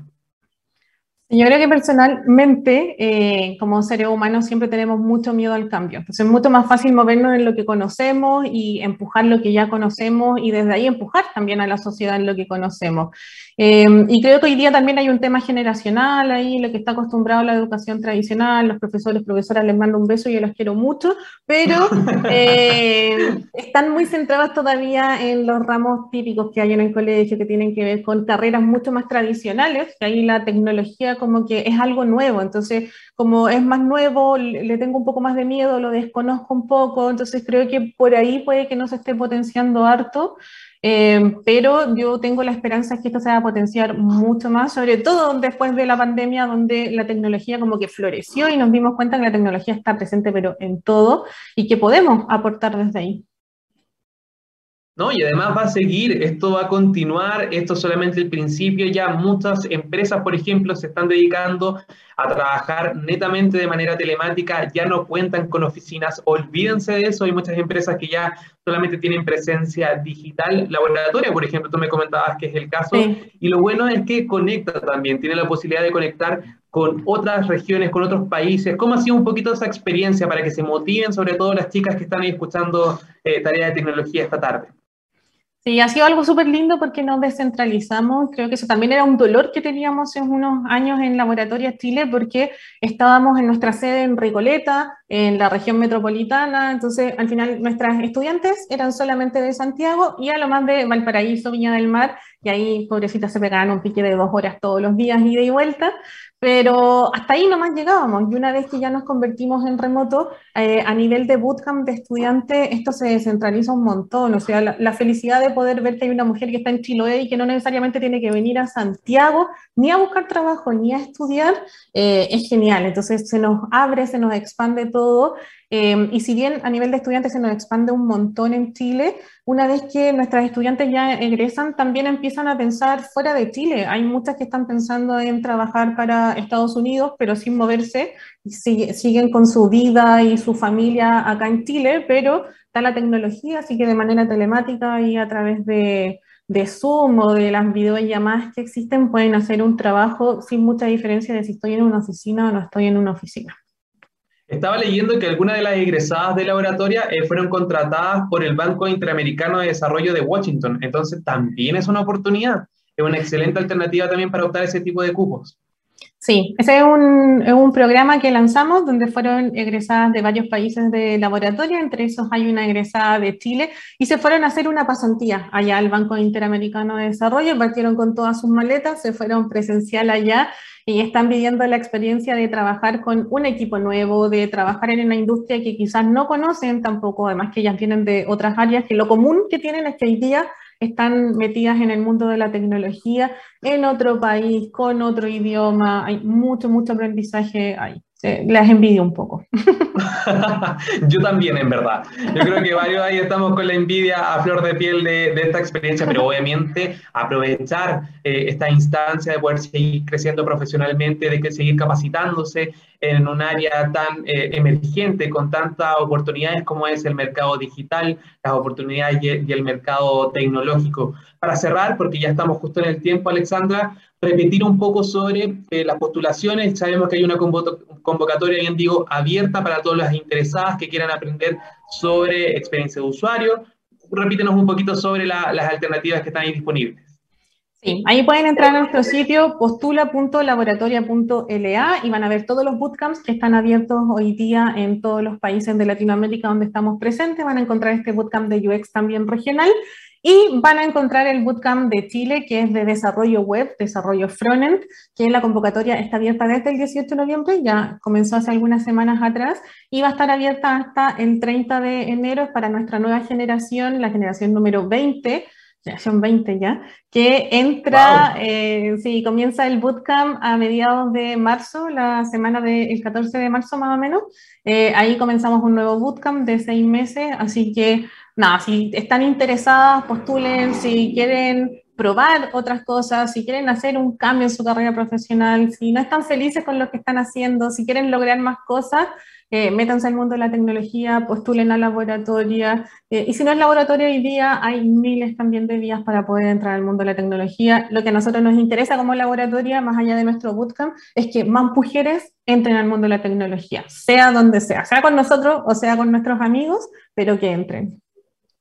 Yo creo que personalmente, eh, como seres humanos, siempre tenemos mucho miedo al cambio. Entonces es mucho más fácil movernos en lo que conocemos y empujar lo que ya conocemos y desde ahí empujar también a la sociedad en lo que conocemos. Eh, y creo que hoy día también hay un tema generacional ahí, lo que está acostumbrado a la educación tradicional, los profesores, profesoras les mando un beso y yo los quiero mucho, pero eh, están muy centrados todavía en los ramos típicos que hay en el colegio que tienen que ver con carreras mucho más tradicionales, que ahí la tecnología como que es algo nuevo, entonces como es más nuevo, le tengo un poco más de miedo, lo desconozco un poco, entonces creo que por ahí puede que no se esté potenciando harto. Eh, pero yo tengo la esperanza que esto se va a potenciar mucho más, sobre todo después de la pandemia, donde la tecnología como que floreció y nos dimos cuenta que la tecnología está presente, pero en todo, y que podemos aportar desde ahí. ¿No? Y además va a seguir, esto va a continuar, esto es solamente el principio, ya muchas empresas, por ejemplo, se están dedicando a trabajar netamente de manera telemática, ya no cuentan con oficinas, olvídense de eso, hay muchas empresas que ya solamente tienen presencia digital, laboratoria, por ejemplo, tú me comentabas que es el caso, sí. y lo bueno es que conecta también, tiene la posibilidad de conectar con otras regiones, con otros países. ¿Cómo ha sido un poquito esa experiencia para que se motiven, sobre todo las chicas que están ahí escuchando eh, tareas de tecnología esta tarde? Sí, ha sido algo súper lindo porque nos descentralizamos. Creo que eso también era un dolor que teníamos en unos años en Laboratoria Chile porque estábamos en nuestra sede en Recoleta, en la región metropolitana. Entonces, al final, nuestras estudiantes eran solamente de Santiago y a lo más de Valparaíso, Viña del Mar. Y ahí, pobrecitas, se pegaban un pique de dos horas todos los días, ida y vuelta. Pero hasta ahí nomás llegábamos. Y una vez que ya nos convertimos en remoto, eh, a nivel de bootcamp de estudiante, esto se descentraliza un montón. O sea, la, la, felicidad de poder ver que hay una mujer que está en Chiloé y que no necesariamente tiene que venir a Santiago ni a buscar trabajo ni a estudiar, eh, es genial. Entonces se nos abre, se nos expande todo. Eh, y si bien a nivel de estudiantes se nos expande un montón en Chile, una vez que nuestras estudiantes ya egresan, también empiezan a pensar fuera de Chile. Hay muchas que están pensando en trabajar para Estados Unidos, pero sin moverse, sigue, siguen con su vida y su familia acá en Chile, pero está la tecnología, así que de manera telemática y a través de, de Zoom o de las videollamadas que existen pueden hacer un trabajo sin mucha diferencia de si estoy en una oficina o no estoy en una oficina. Estaba leyendo que algunas de las egresadas de laboratoria eh, fueron contratadas por el Banco Interamericano de Desarrollo de Washington. Entonces, también es una oportunidad. Es una excelente alternativa también para optar ese tipo de cupos. Sí, ese es un, un, programa que lanzamos donde fueron egresadas de varios países de laboratorio, entre esos hay una egresada de Chile, y se fueron a hacer una pasantía allá al Banco Interamericano de Desarrollo, partieron con todas sus maletas, se fueron presencial allá y están viviendo la experiencia de trabajar con un equipo nuevo, de trabajar en una industria que quizás no conocen tampoco, además que ellas vienen de otras áreas, que lo común que tienen es que hoy día están metidas en el mundo de la tecnología, en otro país, con otro idioma, hay mucho, mucho aprendizaje ahí. Las envidio un poco. Yo también, en verdad. Yo creo que varios ahí estamos con la envidia a flor de piel de, de esta experiencia, pero obviamente aprovechar eh, esta instancia de poder seguir creciendo profesionalmente, de que seguir capacitándose en un área tan eh, emergente, con tantas oportunidades como es el mercado digital, las oportunidades y, y el mercado tecnológico. Para cerrar, porque ya estamos justo en el tiempo, Alexandra, repetir un poco sobre eh, las postulaciones. Sabemos que hay una convocatoria, bien digo, abierta para todas las interesadas que quieran aprender sobre experiencia de usuario. repítenos un poquito sobre la- las alternativas que están ahí disponibles. Sí, ahí pueden entrar a nuestro sitio postula.laboratoria.la y van a ver todos los bootcamps que están abiertos hoy día en todos los países de Latinoamérica donde estamos presentes. Van a encontrar este bootcamp de UX también regional y van a encontrar el bootcamp de Chile que es de desarrollo web, desarrollo frontend, que la convocatoria está abierta desde el 18 de noviembre, ya comenzó hace algunas semanas atrás y va a estar abierta hasta el 30 de enero para nuestra nueva generación, la generación número 20 generación 20 ya, que entra, eh, sí, comienza el bootcamp a mediados de marzo, la semana del 14 de marzo más o menos. Eh, ahí comenzamos un nuevo bootcamp de seis meses, así que nada, si están interesadas, postulen, si quieren probar otras cosas, si quieren hacer un cambio en su carrera profesional, si no están felices con lo que están haciendo, si quieren lograr más cosas, eh, métanse al mundo de la tecnología, postulen a laboratoria, eh, y si no es laboratorio hoy día, hay miles también de vías para poder entrar al mundo de la tecnología. Lo que a nosotros nos interesa como laboratoria, más allá de nuestro bootcamp, es que más mujeres entren al mundo de la tecnología, sea donde sea, sea con nosotros o sea con nuestros amigos, pero que entren.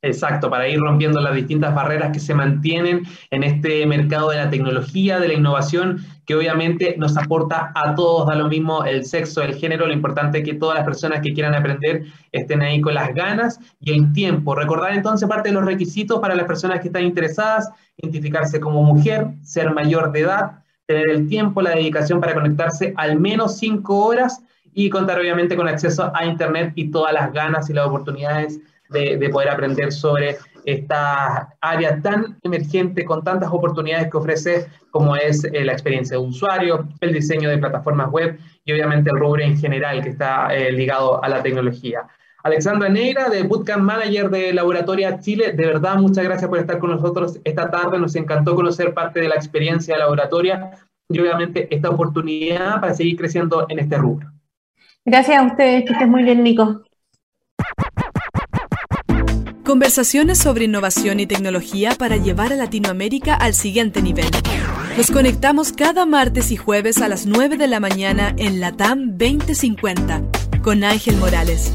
Exacto, para ir rompiendo las distintas barreras que se mantienen en este mercado de la tecnología, de la innovación, que obviamente nos aporta a todos, da lo mismo el sexo, el género, lo importante es que todas las personas que quieran aprender estén ahí con las ganas y el tiempo. Recordar entonces parte de los requisitos para las personas que están interesadas, identificarse como mujer, ser mayor de edad, tener el tiempo, la dedicación para conectarse al menos cinco horas y contar obviamente con acceso a Internet y todas las ganas y las oportunidades de, de, poder aprender sobre esta área tan emergente con tantas oportunidades que ofrece como es eh, la experiencia de usuario, el diseño de plataformas web y obviamente el rubro en general que está eh, ligado a la tecnología. Alexandra Negra, de Bootcamp Manager de Laboratoria Chile, de verdad muchas gracias por estar con nosotros esta tarde, nos encantó conocer parte de la experiencia de Laboratoria y obviamente esta oportunidad para seguir creciendo en este rubro. Gracias a ustedes, que estés muy bien, Nico. Conversaciones sobre innovación y tecnología para llevar a Latinoamérica al siguiente nivel. Nos conectamos cada martes y jueves a las 9 de la mañana en Latam 2050 con Ángel Morales.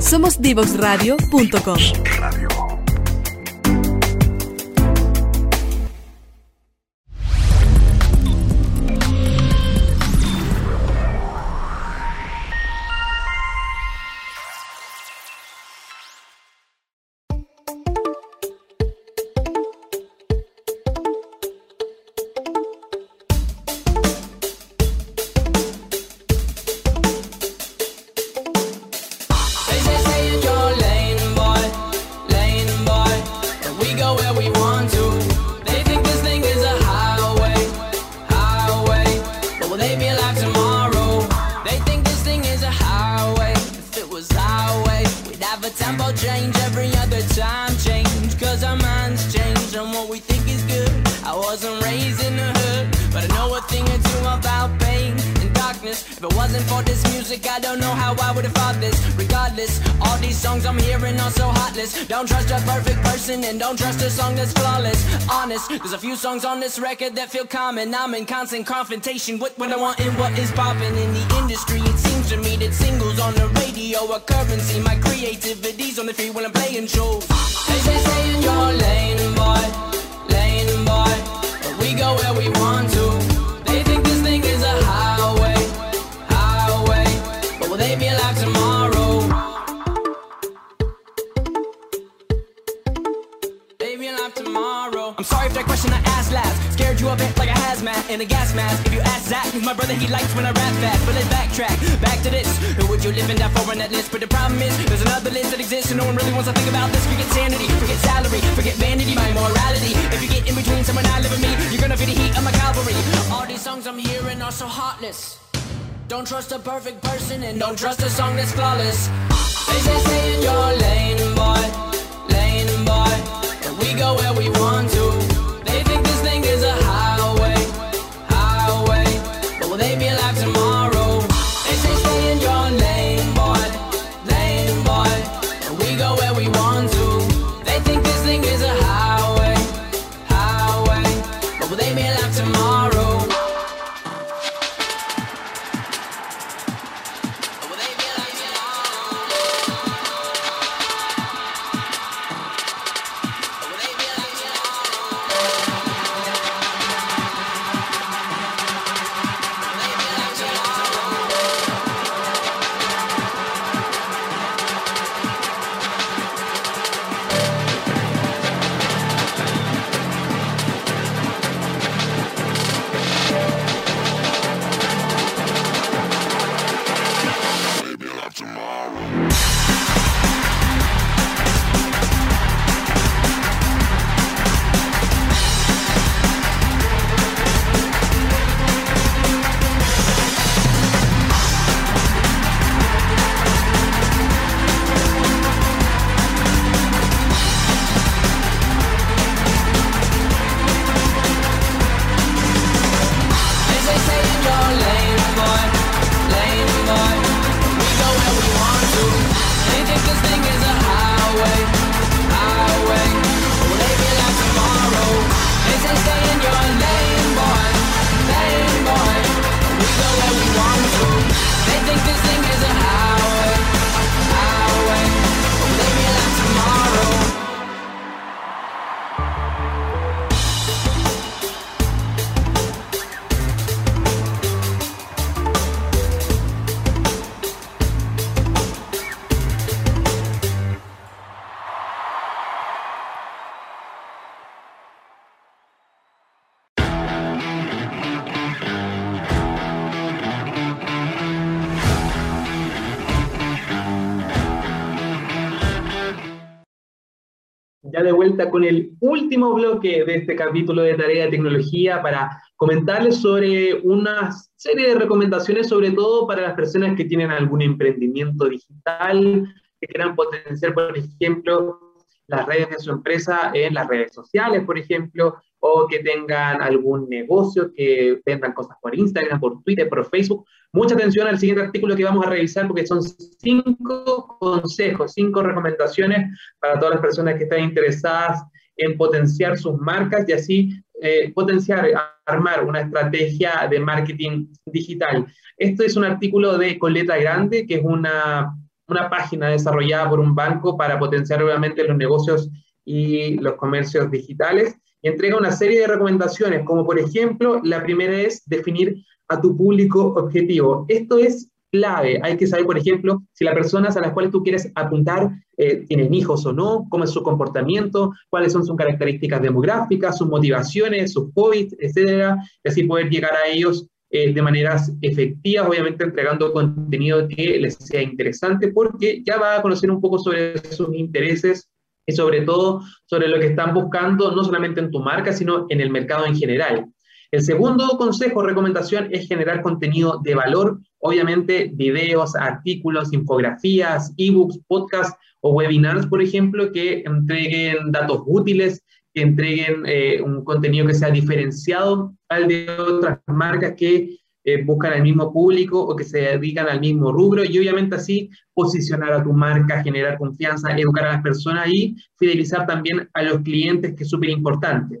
Somos divoxradio.com. there's a few songs on this record that feel common. I'm in constant confrontation with what I want and what is popping in the industry. It seems to me that singles on the radio are currency. My creativity's on the free when I'm playing shows. They say stay in your lane, boy, lane, boy. But we go where we want to. In a gas mask. If you ask Zach, my brother, he likes when I rap fast. But let's backtrack, back to this. Who would you live in that for on that list? But the problem is, there's another list that exists, and no one really wants to think about this. Forget sanity, forget salary, forget vanity, my morality. If you get in between someone I live and me, you're gonna feel the heat of my cavalry. All these songs I'm hearing are so heartless. Don't trust a perfect person and don't trust a song that's flawless. They say stay in your lane, boy, lane, boy. And we go where we de vuelta con el último bloque de este capítulo de Tarea de Tecnología para comentarles sobre una serie de recomendaciones, sobre todo para las personas que tienen algún emprendimiento digital, que quieran potenciar, por ejemplo, las redes de su empresa en las redes sociales, por ejemplo, o que tengan algún negocio, que vendan cosas por Instagram, por Twitter, por Facebook. Mucha atención al siguiente artículo que vamos a revisar porque son cinco consejos, cinco recomendaciones para todas las personas que están interesadas en potenciar sus marcas y así eh, potenciar, armar una estrategia de marketing digital. Esto es un artículo de Coleta Grande, que es una, una página desarrollada por un banco para potenciar obviamente los negocios y los comercios digitales entrega una serie de recomendaciones, como por ejemplo, la primera es definir a tu público objetivo. Esto es clave. Hay que saber, por ejemplo, si las personas a las cuales tú quieres apuntar eh, tienen hijos o no, cómo es su comportamiento, cuáles son sus características demográficas, sus motivaciones, sus hobbies, etcétera, y así poder llegar a ellos eh, de maneras efectivas, obviamente entregando contenido que les sea interesante, porque ya va a conocer un poco sobre sus intereses, y sobre todo sobre lo que están buscando, no solamente en tu marca, sino en el mercado en general. El segundo consejo o recomendación es generar contenido de valor, obviamente videos, artículos, infografías, ebooks, podcasts o webinars, por ejemplo, que entreguen datos útiles, que entreguen eh, un contenido que sea diferenciado al de otras marcas que eh, buscan al mismo público o que se dedican al mismo rubro y obviamente así posicionar a tu marca, generar confianza, educar a las personas y fidelizar también a los clientes, que es súper importante.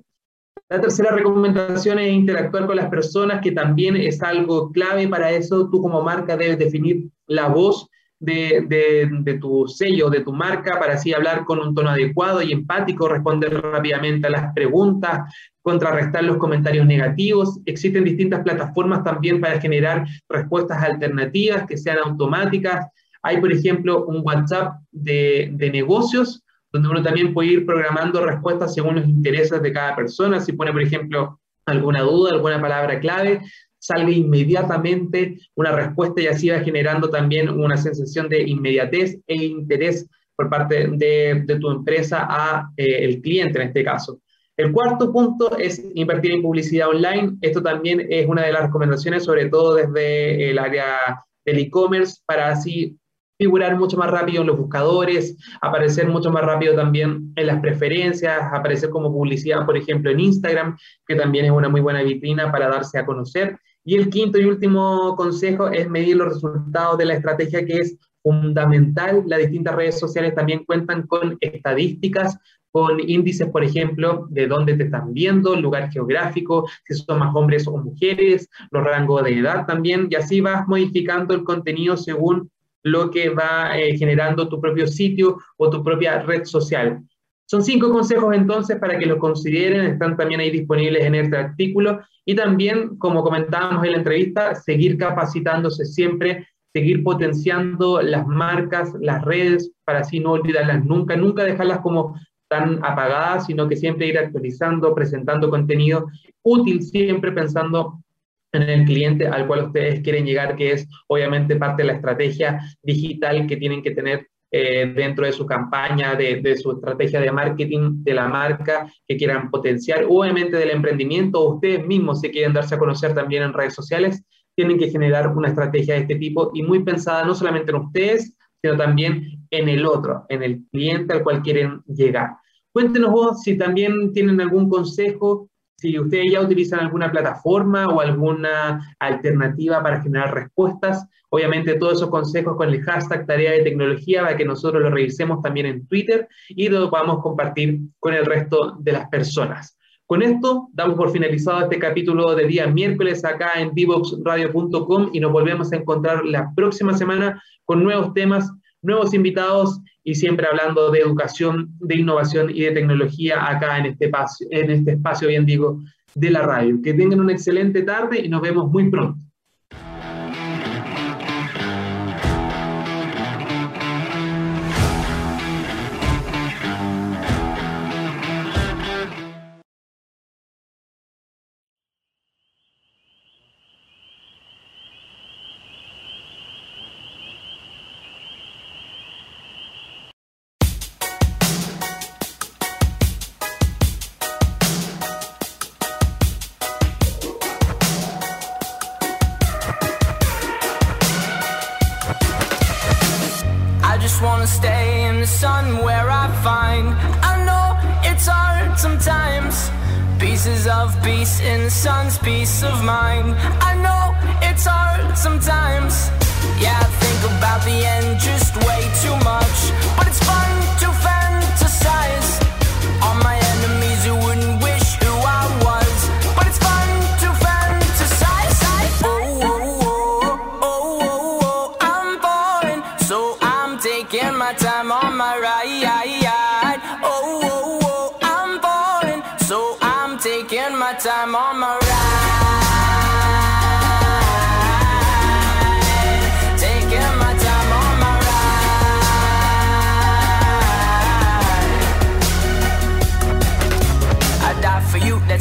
La tercera recomendación es interactuar con las personas, que también es algo clave para eso. Tú como marca debes definir la voz de, tu sello, de tu marca, para así hablar con un tono adecuado y empático, responder rápidamente a las preguntas, contrarrestar los comentarios negativos. Existen distintas plataformas también para generar respuestas alternativas que sean automáticas. Hay, por ejemplo, un WhatsApp de, de negocios, donde uno también puede ir programando respuestas según los intereses de cada persona. Si pone, por ejemplo, alguna duda, alguna palabra clave, salga inmediatamente una respuesta y así va generando también una sensación de inmediatez e interés por parte de, tu empresa a eh, el cliente en este caso. El cuarto punto es invertir en publicidad online. Esto también es una de las recomendaciones, sobre todo desde el área del e-commerce, para así figurar mucho más rápido en los buscadores, aparecer mucho más rápido también en las preferencias, aparecer como publicidad, por ejemplo, en Instagram, que también es una muy buena vitrina para darse a conocer. Y el quinto y último consejo es medir los resultados de la estrategia que es fundamental. Las distintas redes sociales también cuentan con estadísticas, con índices, por ejemplo, de dónde te están viendo, lugar geográfico, si son más hombres o mujeres, los rangos de edad también, y así vas modificando el contenido según lo que va eh, generando tu propio sitio o tu propia red social. Son cinco consejos entonces para que lo consideren, están también ahí disponibles en este artículo. Y también, como comentábamos en la entrevista, seguir capacitándose siempre, seguir potenciando las marcas, las redes, para así no olvidarlas nunca, nunca dejarlas como tan apagadas, sino que siempre ir actualizando, presentando contenido útil, siempre pensando en el cliente al cual ustedes quieren llegar, que es obviamente parte de la estrategia digital que tienen que tener eh, dentro de su campaña, de, su estrategia de marketing de la marca que quieran potenciar, obviamente del emprendimiento, ustedes mismos se quieren darse a conocer también en redes sociales, tienen que generar una estrategia de este tipo y muy pensada no solamente en ustedes, sino también en el otro, en el cliente al cual quieren llegar. Cuéntenos vos si también tienen algún consejo si ustedes ya utilizan alguna plataforma o alguna alternativa para generar respuestas, obviamente todos esos consejos con el hashtag tarea de tecnología para que nosotros lo revisemos también en Twitter y lo podamos compartir con el resto de las personas. Con esto damos por finalizado este capítulo de día miércoles acá en divoxradio.com y nos volvemos a encontrar la próxima semana con nuevos temas, nuevos invitados y siempre hablando de educación, de innovación y de tecnología acá en este espacio, en este espacio bien digo, de la radio. Que tengan una excelente tarde y nos vemos muy pronto. In peace of mind. I know it's hard sometimes. Yeah, I think about the end just way too much. But it's fun to fantasize. All my enemies who wouldn't wish who I was. But it's fun to fantasize. Oh, oh, oh, oh, oh, oh, I'm falling. So I'm taking my time on my ride. Oh, oh, oh, oh I'm falling. So I'm taking my time on my.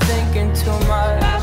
Thinking too much.